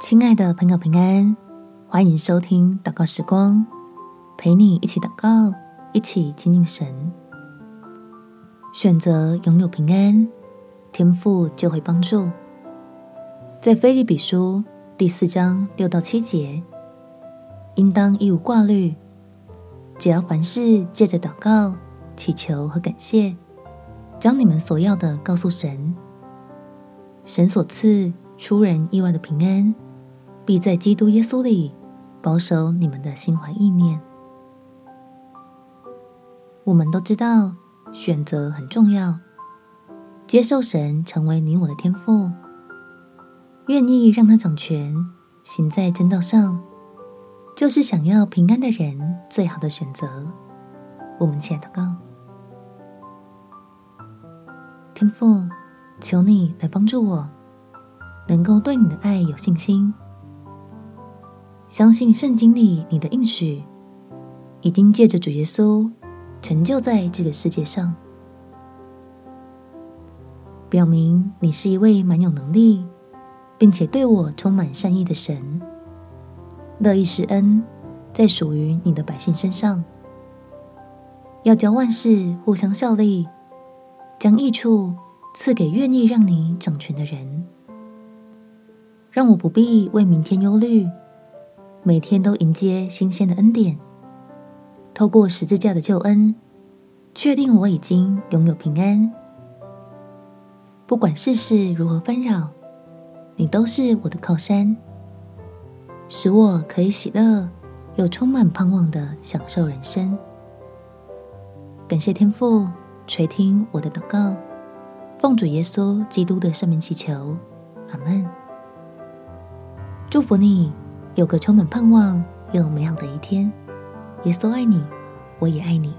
亲爱的朋友，平安！欢迎收听祷告时光，陪你一起祷告，一起亲近神。选择拥有平安，天赋就会帮助。在腓立比书第四章六到七节，应当一无挂虑，只要凡事借着祷告、祈求和感谢，将你们所要的告诉神。神所赐出人意外的平安，必在基督耶稣里保守你们的心怀意念。我们都知道选择很重要，接受神成为你我的天赋，愿意让他掌权，行在真道上，就是想要平安的人最好的选择。我们起来祷告，天父。求你来帮助我，能够对你的爱有信心，相信圣经里你的应许已经借着主耶稣成就在这个世界上，表明你是一位蛮有能力，并且对我充满善意的神，乐意施恩在属于你的百姓身上，要叫万事互相效力，将益处。赐给愿意让你掌权的人，让我不必为明天忧虑，每天都迎接新鲜的恩典。透过十字架的救恩，确定我已经拥有平安。不管世事如何纷扰，你都是我的靠山，使我可以喜乐又充满盼望的享受人生。感谢天父垂听我的祷告。奉主耶稣基督的圣名祈求，阿门。祝福你有个充满盼望又美好的一天。耶稣爱你，我也爱你。